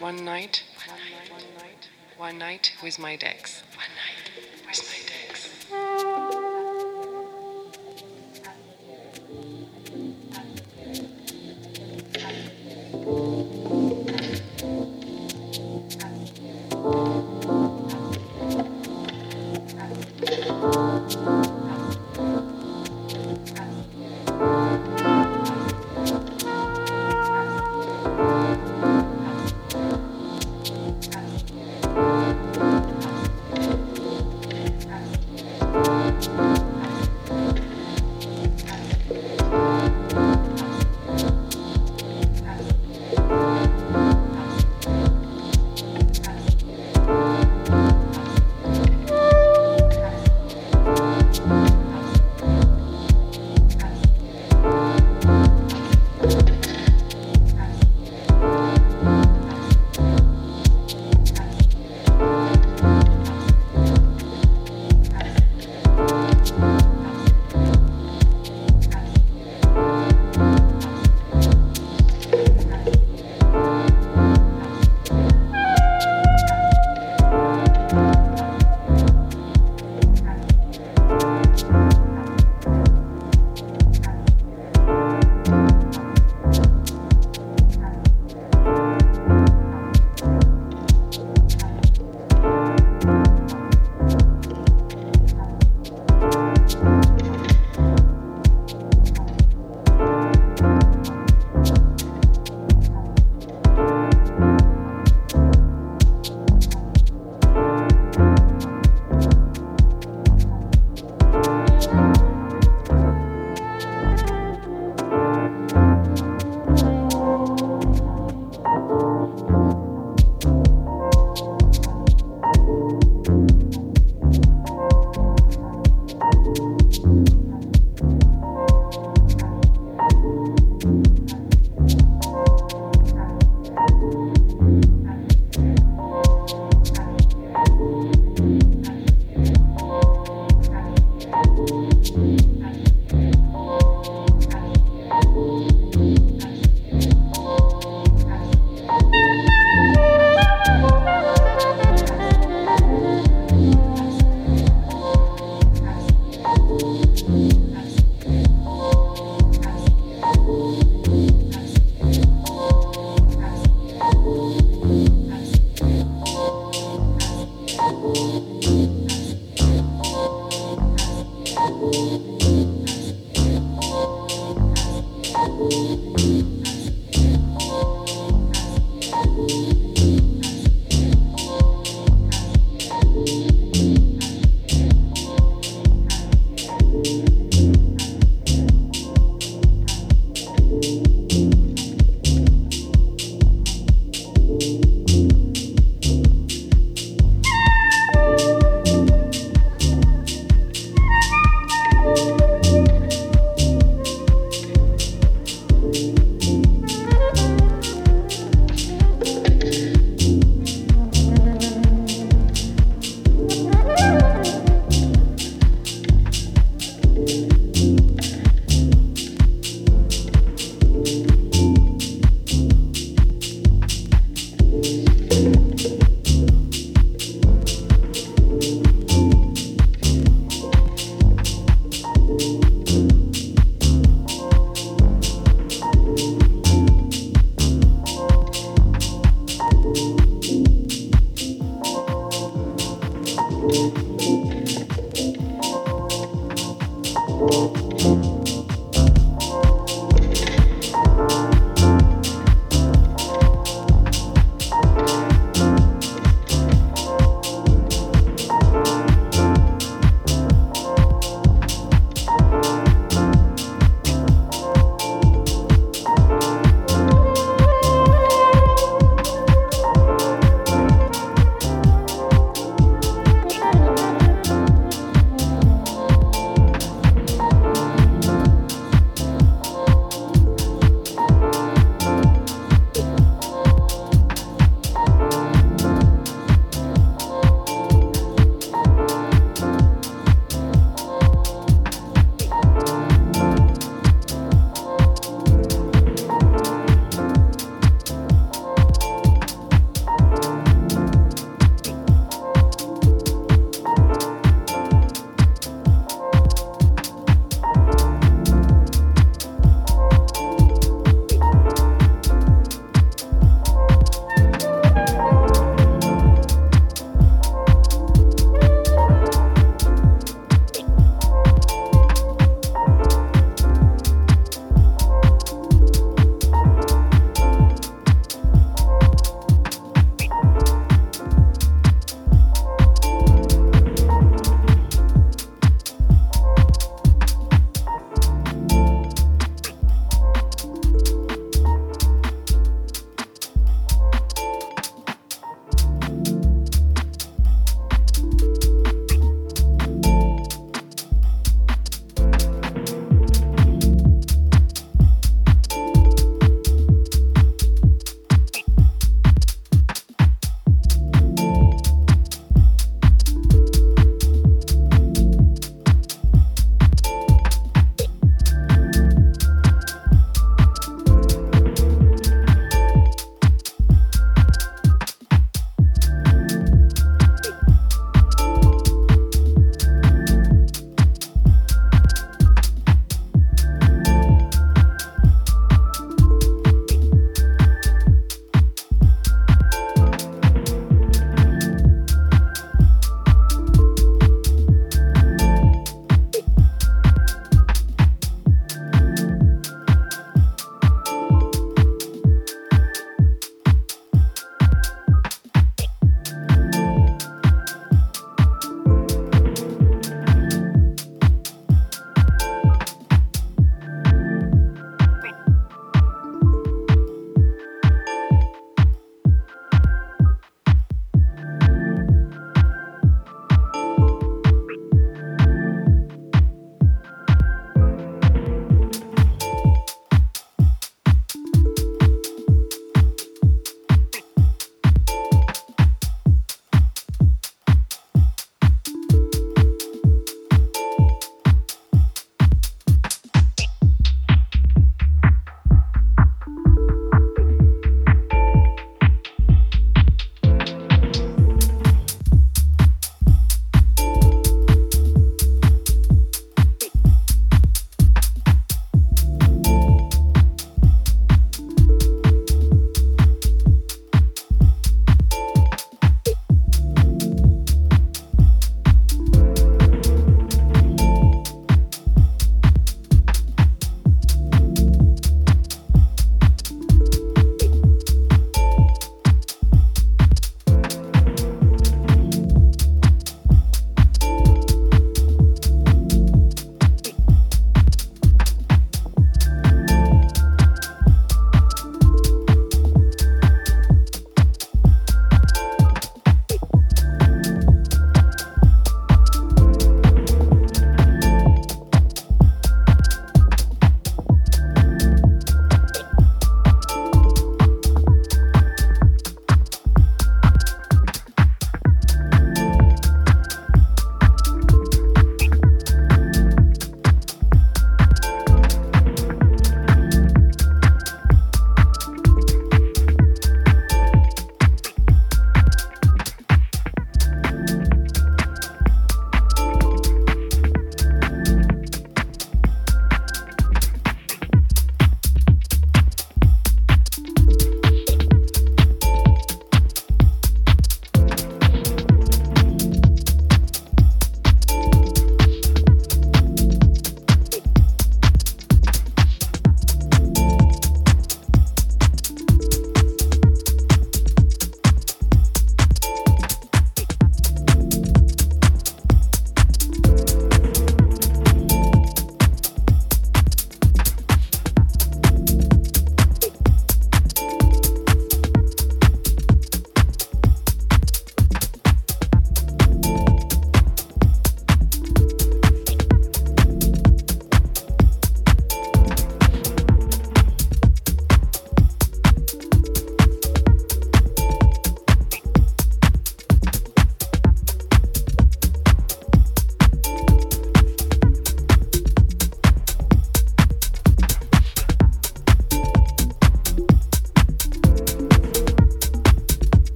one night, one night one night with my decks.